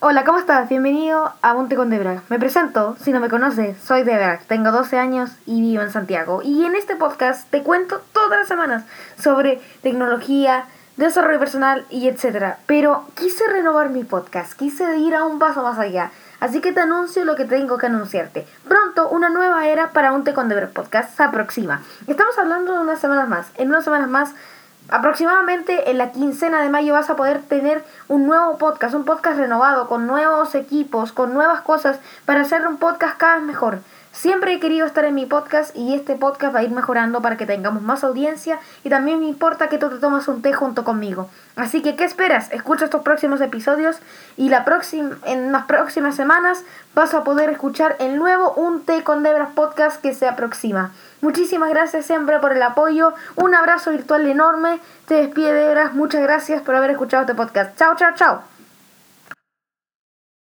Hola, ¿cómo estás? Bienvenido a Monte con Debra. Me presento, si no me conoces, soy Debra, tengo 12 años y vivo en Santiago. Y en este podcast te cuento todas las semanas sobre tecnología, desarrollo personal y etcétera. Pero quise renovar mi podcast, quise ir a un paso más allá. Así que te anuncio lo que tengo que anunciarte. Pronto una nueva era para un Te con Debra podcast se aproxima. Estamos hablando de unas semanas más. En unas semanas más aproximadamente en la quincena de mayo vas a poder tener un nuevo podcast, un podcast renovado, con nuevos equipos, con nuevas cosas, para hacer un podcast cada vez mejor. Siempre he querido estar en mi podcast y este podcast va a ir mejorando para que tengamos más audiencia y también me importa que tú te tomes un té junto conmigo. Así que, ¿qué esperas? Escucha estos próximos episodios y la en las próximas semanas vas a poder escuchar el nuevo Un té con Debras podcast que se aproxima. Muchísimas gracias siempre por el apoyo. Un abrazo virtual enorme. Te despide Debras. Muchas gracias por haber escuchado este podcast. Chao, chao, chao.